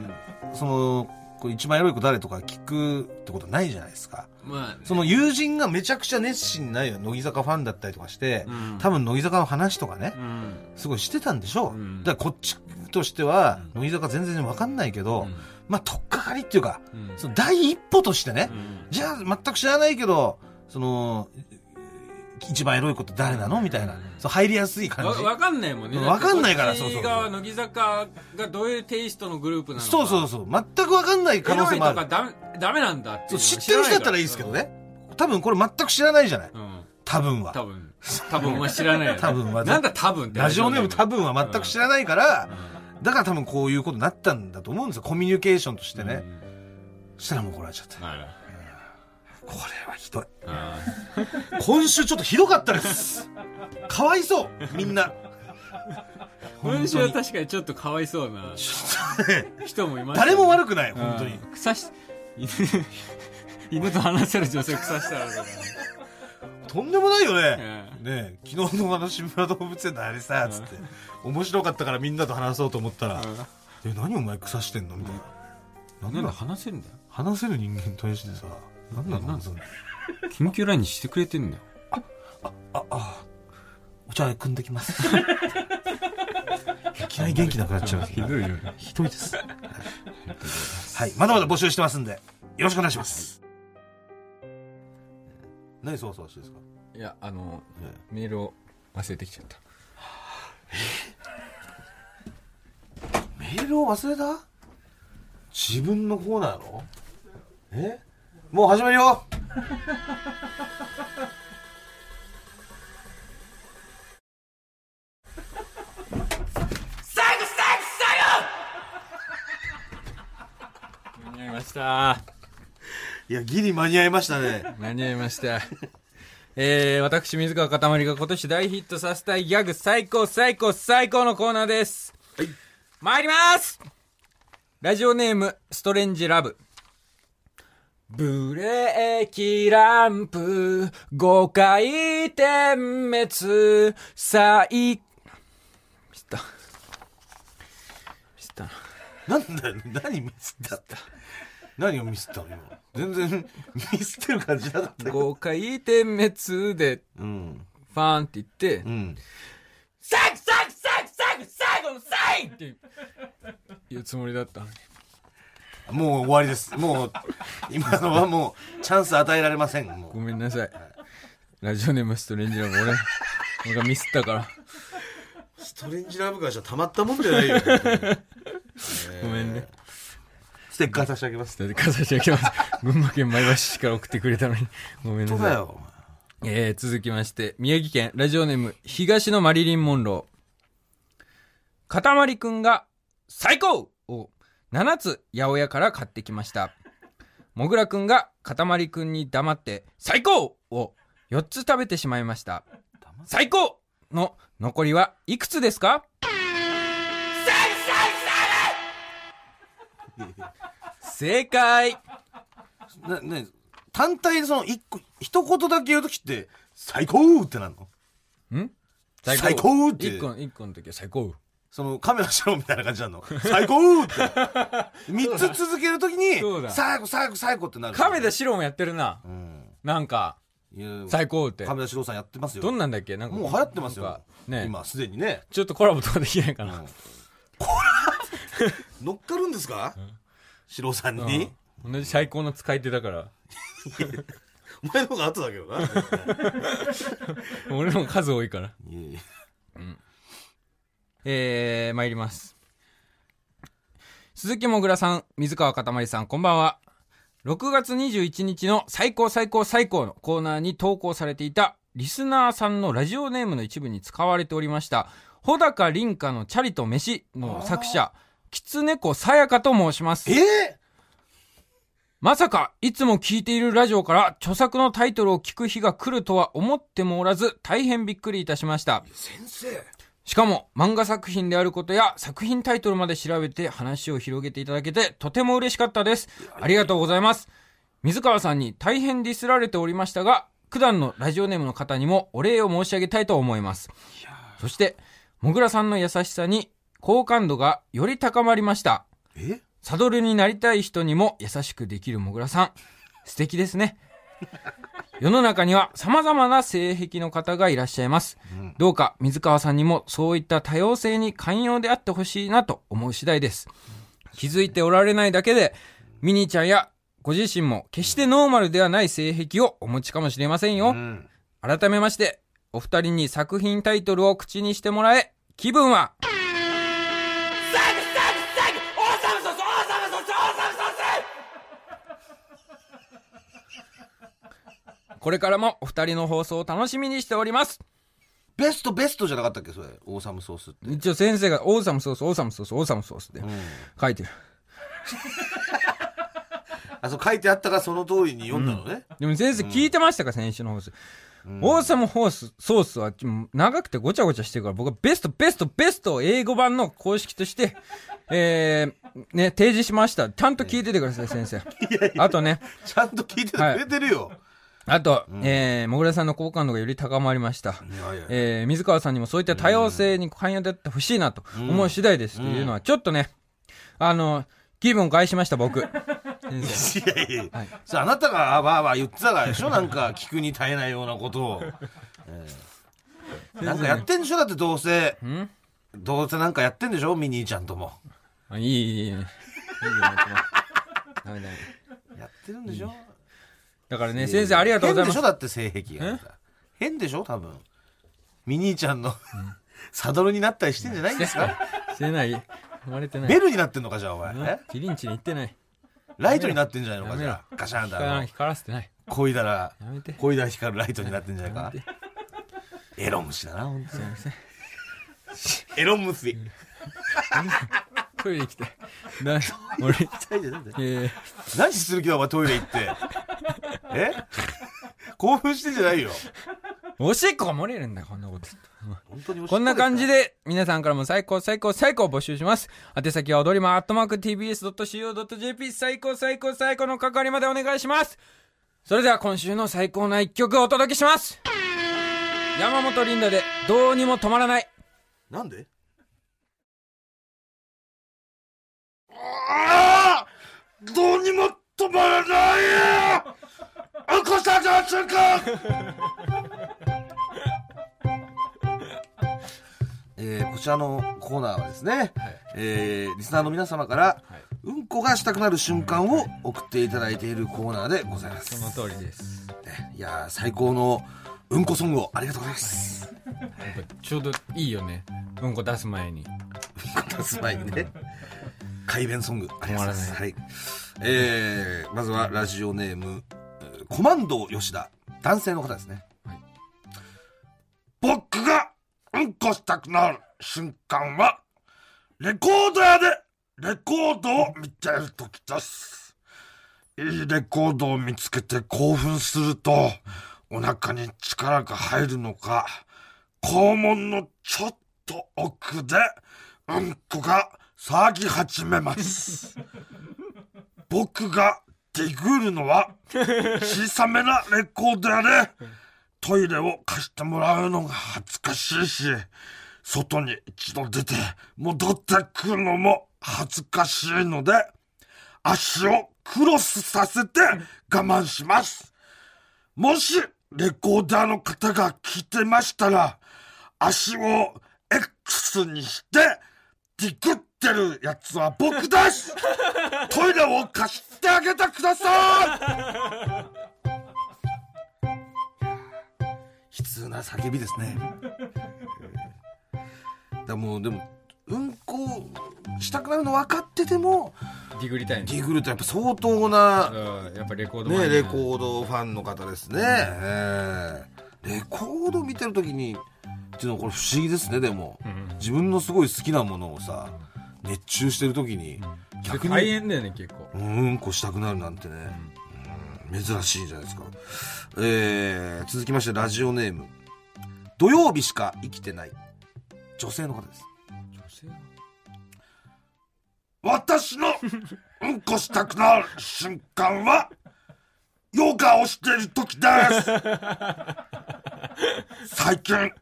その、これ一番エロい子誰とか聞くってことないじゃないですか。まあね、その友人がめちゃくちゃ熱心な乃木坂ファンだったりとかして、うん。多分乃木坂の話とかねう、ん。すごいしてたんでしょう。うん。だからこっちとしては、乃木坂全然わかんないけど、まあ、とっかかりっていうか、うん。その第一歩としてね、うん。じゃあ全く知らないけど、その、一番エロい子って誰なの？みたいな、そう入りやすい感じ。わわかんないもんね。わかんないからそうそう側乃木坂がどういうテイストのグループなのか。そうそうそう。全くわかんない可能性もあるエロいと。かダメダメなんだっていそう知ってる人だったらいいですけど。ね。多分これ全く知らないじゃない。うん。多分は。多分。多分お前知らないよね。多分はなんだ多分って。ラジオネーム多分は全く知らないから、うんだから多分こういうことになったんだと思うんですよ。コミュニケーションとしてね。うんそしたらもう怒られちゃった。はいこれはひどい。あ今週ちょっとひどかったです。かわいそう、みんな。ー今週は確かにちょっとかわいそうな人もいましたね。誰も悪くない、うん本当に。草し、犬、犬と話せる女性草したらとかね。とんでもないよね。うんねえ昨日のあの志村動物園のあれさ、つって。面白かったからみんなと話そうと思ったら、え、何お前草してんの？みたいな。なんだなんだ？話せるんだよ。話せる人間に対してさ、なんななんだのその緊急 LINE にしてくれてんだよ。あ、あ、お茶汲んできます。いきなり元気なくなっちゃう。ひどいよね。ひどいです。はい。まだまだ募集してますんで、よろしくお願いします。何そわそわしてですか？いや、あの、えメールを忘れてきちゃった。メールを忘れた？自分のコーナーの？え？もう始めるよ間に合いました。いや、ギリ間に合いましたね。間に合いました。えー、私、水川かたまりが今年大ヒットさせたいギャグ最高最高最高のコーナーです。はい。参りますラジオネーム、ストレンジラブ。ブレーキランプ、5回点滅、最、ミスった。ミスったな。なんだよ、何ミスった何をミスったの今？全然ミスってる感じなかったけど。5回点滅で、うん。ファーンって言って、うん。最後最後最後最後最後の最後って言うつもりだったのに。もう終わりです。もう、今のはもう、チャンス与えられません。もごめんなさい。ラジオネームストレンジラブ、俺、俺がミスったから。う。ストレンジラブ会社たまったもんじゃないよ。ごめんね。ステッカー差し上げます。それでかさし上げます。群馬県前橋市から送ってくれたのに。ごめんなさい。えー、続きまして、宮城県ラジオネーム、東のマリリン・モンロー。かたまりくんが、最高を7つ八百屋から買ってきました。もぐらくんが、かたまりくんに黙って、最高を4つ食べてしまいました。最高の残りはいくつですか？正解な、ね、単体でその一個、一言だけ言うときって、最高ってなるのん最高って1個、一個の時は最高。そのカメラしろみたいな感じなの 最高って。三つ続けるときに最後、最後、最後ってなる。亀田史郎もやってるな。うん。なんか、最高って。亀田史郎さんやってますよ。どんなんだっけ？なんかもう流行ってますよ。ね今、すでにね。ちょっとコラボとかできないかな。乗っかるんですか？史郎さんに？同じ最高の使い手だから。お前の方が後だけどな。俺の方が数多いから。いやいやえー、参ります。鈴木もぐらさん、水川かたまりさん、こんばんは。6月21日の最高最高最高のコーナーに投稿されていた、リスナーさんのラジオネームの一部に使われておりました、穂高凛香のチャリと飯の作者、きつねこさやかと申します。えまさか、いつも聞いているラジオから著作のタイトルを聞く日が来るとは思ってもおらず、大変びっくりいたしました。先生。しかも漫画作品であることや作品タイトルまで調べて話を広げていただけてとても嬉しかったです。ありがとうございます。水川さんに大変ディスられておりましたが、九段のラジオネームの方にもお礼を申し上げたいと思います。そして、もぐらさんの優しさに好感度がより高まりました。え？サドルになりたい人にも優しくできるもぐらさん。素敵ですね。世の中には様々な性癖の方がいらっしゃいます。どうか水川さんにもそういった多様性に寛容であってほしいなと思う次第です。気づいておられないだけで、ミニーちゃんやご自身も決してノーマルではない性癖をお持ちかもしれませんよ。うん。改めまして、お二人に作品タイトルを口にしてもらえ、気分はこれからもお二人の放送を楽しみにしております。ベストベストじゃなかったっけ？それ。オーサムソースって。一応先生が、オーサムソース、オーサムソース、オーサムソースってうん。書いてる。あ、そう書いてあったからその通りに読んだのね。でも先生聞いてましたか、先週の放送。オーサムホース、ソースは長くてごちゃごちゃしてるから、僕はベスト、ベスト、ベストを英語版の公式として、えー、ね、提示しました。ちゃんと聞いててください、先生。あとね、ちゃんと聞いててくれてるよ。あと、えー、もぐらさんの好感度がより高まりました。いやえー、水川さんにもそういった多様性に寛容であってほしいなと思う次第ですというのは、ちょっとね、あの、気分を害しました、僕。いやいや、はい。それあなたがわーわー言ってたからでしょ？なんか聞くに耐えないようなことを。ええ。なんかやってんでしょ？だってどうせ。ん？どうせなんかやってんでしょ？ミニーちゃんとも。あいい、いい、いい。やってるんでしょ？だからね、先生ありがとうございます変でしょ？だって性癖が。変でしょ？多分。ミニーちゃんの サドルになったりしてんじゃないんですか？してない。生まれてない。ベルになってんのかじゃあお前。え？キリンチに行ってない。ライトになってんじゃないのかじゃあ。ガシャンと光らせてない。こいだら。こいだら光るライトになってんじゃないか？エロ虫だな、ほんと。エロ虫。トイレ行きたい。な、俺、え何する気だお前トイレ行って。え？興奮してんじゃないよ。ー、おしっこが漏れるんだよ、こんなこと。本当におしっここんな感じ。で、皆さんからも最高最高最高を募集します。宛先は踊りま、アットマーク tbs.co.jp 最高最高最高の係までお願いします。それでは今週の最高な一曲をお届けします。山本リンダで、どうにも止まらない。なんで？ああどうにも止まらないようんこしたじゃ瞬間えーこちらのコーナーはですね、えーリスナーの皆様から、うんこがしたくなる瞬間を送っていただいているコーナーでございます。その通りです。いやー最高のうんこソングをありがとうございます。ちょうどいいよね。うんこ出す前に。出す前にね。改弁ソング、ありがとうございます。はい。えー、まずはラジオネーム、えーコマンド吉田。男性の方ですね。はい僕がうんこしたくなる瞬間は、レコード屋でレコードを見ている時です。いいレコードを見つけて興奮すると、お腹に力が入るのか、肛門のちょっと奥で、うんこが騒ぎ始めます。僕がディグるのは、小さめなレコード屋で、トイレを貸してもらうのが恥ずかしいし、外に一度出て戻ってくるのも恥ずかしいので、足をクロスさせて我慢します。もし、レコーダーの方が聞いてましたら、足を X にして、ディグってってるやつは僕です。トイレを貸してあげてください。悲痛な叫びですね。だもうでもうんこしたくなるの分かっててもディグりたいんディグルとやっぱ相当なうんやっぱレコードねレーコードファンの方ですね、え。えレコード見てる時にっていうのはこれ不思議ですねでも、自分のすごい好きなものをさ熱中してる時に逆に大変だよね結構うんこしたくなるなんてね、うん珍しいじゃないですか。えー、続きましてラジオネーム。土曜日しか生きてない。女性の方です。女性私のうんこしたくなる瞬間は、ヨガをしている時です。最近、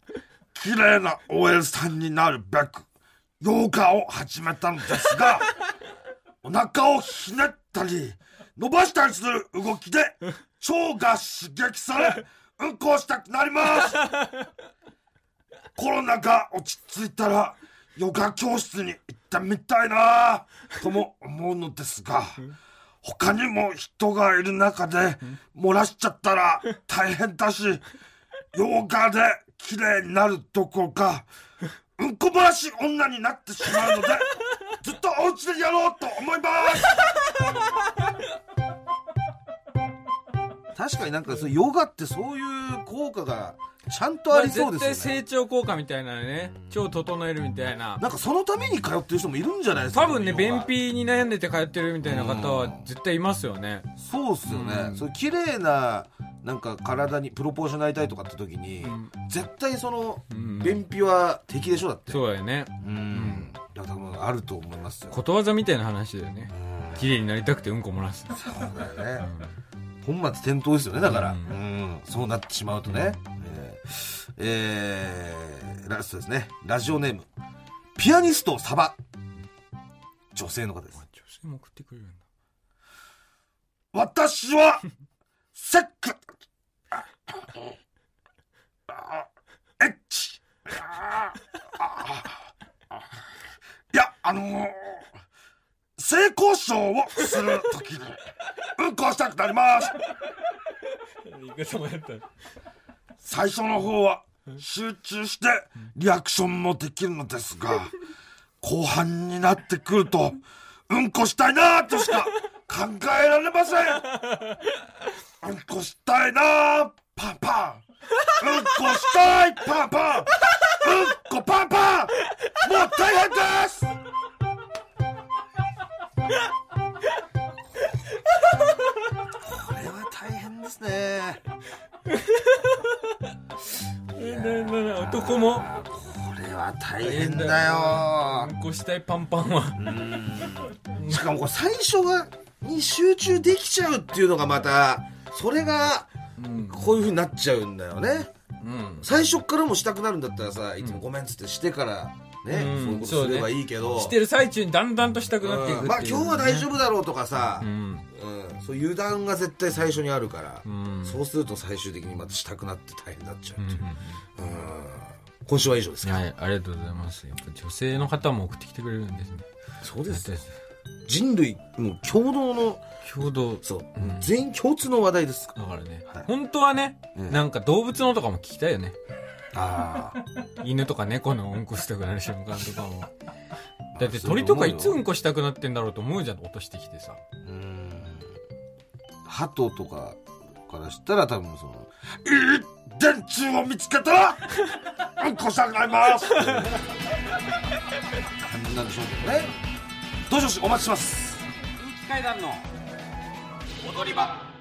綺麗な OL さんになるべく、ヨガを始めたのですが、お腹をひねったり、伸ばしたりする動きで、腸が刺激され、うんこをしたくなります。コロナが落ち着いたら、ヨガ教室に行ってみたいなとも思うのですが、他にも人がいる中で漏らしちゃったら大変だし、ヨガで綺麗になるどころか、うんこ漏らし女になってしまうので、ずっとお家でやろうと思います確かになんかそうヨガってそういう効果がちゃんとありそうですよね。絶対成長効果みたいなのね。腸整えるみたいななんかそのために通ってる人もいるんじゃないですか多分ね便秘に悩んでて通ってるみたいな方は絶対いますよね。そうっすよね、うん。そういう綺麗ななんか体にプロポーションになりたいとかって時に、ん。絶対そのうん。便秘は敵でしょだって。そうだよね。うん。だから多分あると思いますよ。ことわざみたいな話だよね。うん。綺麗になりたくてうんこ漏らすそうだよね、本末転倒ですよねだから、ううん。そうなってしまうとね、えー。えーラストですね。ラジオネーム。ピアニストサバ。女性の方です。女性も送ってくれるんだ。私は セック。エッチ。いやあのー性交渉をするときにうんこしたくなります。最初の方は集中してリアクションもできるのですが後半になってくるとうんこしたいなとしか考えられません。うんこしたいなパンパン。うんこしたいパンパン。うんこパンパン。もう大変ですこれは大変ですね。男も。これは大変だよ。うんこしたいパンパンは。しかもこれ最初がに集中できちゃうっていうのがまたそれがうん。こういう風になっちゃうんだよね。うん。最初っからもしたくなるんだったらさいつもごめんっつってしてからね、うん。そういうことすればいいけど。してる最中にだんだんとしたくなっていくっていううん。まあ今日は大丈夫だろうとかさう、ん。うん。そう油断が絶対最初にあるから、うん。そうすると最終的にまたしたくなって大変になっちゃうっていう、うんうん今週は以上ですか、はい、ありがとうございます。やっぱ女性の方も送ってきてくれるんですね。そうです。人類もう共同の共同。そう、ん。全員共通の話題ですだからね、はい。本当はね、うん。なんか動物のとかも聞きたいよね。ああ犬とか猫のうんこしたくなる瞬間とかも。だって鳥とかいつうんこしたくなってんだろうと思うじゃん、落としてきてさ。うん鳩とかからしたら多分その「いい電柱を見つけたらうんこしたくなります」っていう感じなんでしょうけどねどうしよしお待ちします空気階段の踊り場。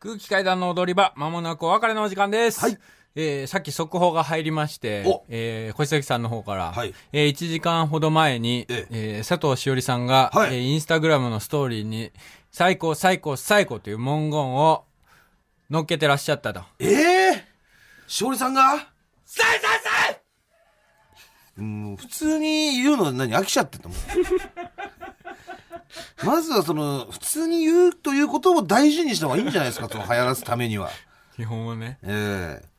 空気階段の踊り場、まもなくお別れのお時間です。はい。えーさっき速報が入りましてお、えー、小崎さんの方から、はい。えー1時間ほど前に、ええ。ー佐藤しおりさんが、はい。えーインスタグラムのストーリーに、最高、最高、最高という文言を乗っけてらっしゃったと。ええしおりさんが？さいさいさい！うん普通に言うの何？飽きちゃってたもん。まずはその普通に言うということを大事にした方がいいんじゃないですかその流行らすためには。基本はね。ええ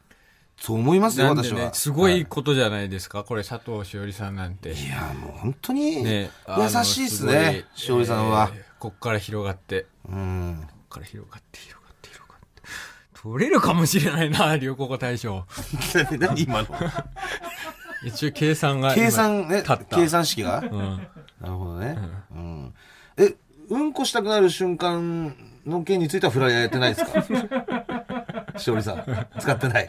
そう思いますよ、なんで私は。ねすごいことじゃないですか、これ佐藤しおりさんなんていや、もう本当にね優しいっすね、しおりさんは。えーこっから広がってうん。こっから広がって広がって広がって取れるかもしれないな 流行語大賞 何今の？一応計算が今計算ね計算式が？うんなるほどね。うん。え、うんこしたくなる瞬間の件についてはフライヤーやってないですか？しおりさん、使ってない。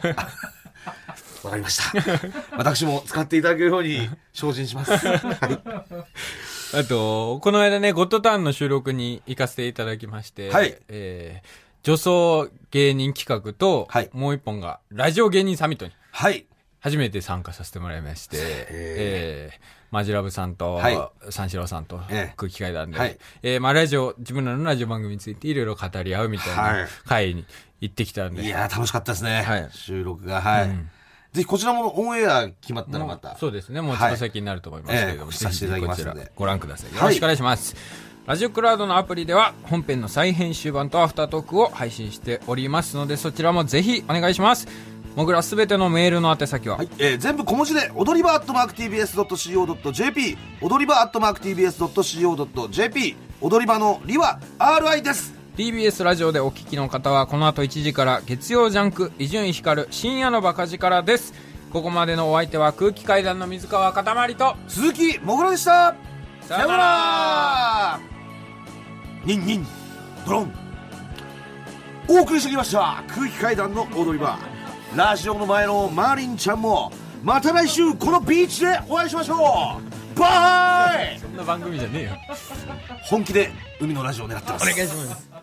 あわかりました。私も使っていただけるように精進します。はい。あと、この間ね、ゴッドタウンの収録に行かせていただきまして、はいえー女装芸人企画と、はいもう一本が、ラジオ芸人サミットにはい。初めて参加させてもらいまして、えーマジラブさんと、はい三四郎さんとええ空気階段で、はいえーまあラジオ、自分らのラジオ番組についていろいろ語り合うみたいはない会に行ってきたんで、いやー、楽しかったですね。はい収録が。はい。うんぜひこちらもオンエア決まったらまた。そうですね。もうちょっと先になると思いますけれども、はいええさせていただきますのでぜひこちらご覧ください。よろしくお願いします。ラジオクラウドのアプリでは本編の再編集版とアフタートークを配信しておりますので、そちらもぜひお願いします。もぐらすべてのメールの宛先は、はい、えー全部小文字で、踊り場アットマーク TBS.CO.JP、踊り場アットマーク TBS.CO.JP、踊り場のりは RI です。TBS ラジオでお聞きの方はこの後1時から月曜ジャンク伊集院光深夜のバカ力です。ここまでのお相手は空気階段の水川かたまりと、鈴木もぐらでした。さよならニンニン、ドロン。お送りしてきました。空気階段の踊り場。ラジオの前のマーリンちゃんも、また来週このビーチでお会いしましょうバイそんな番組じゃねえよ。本気で海のラジオを狙ってます。お願いします。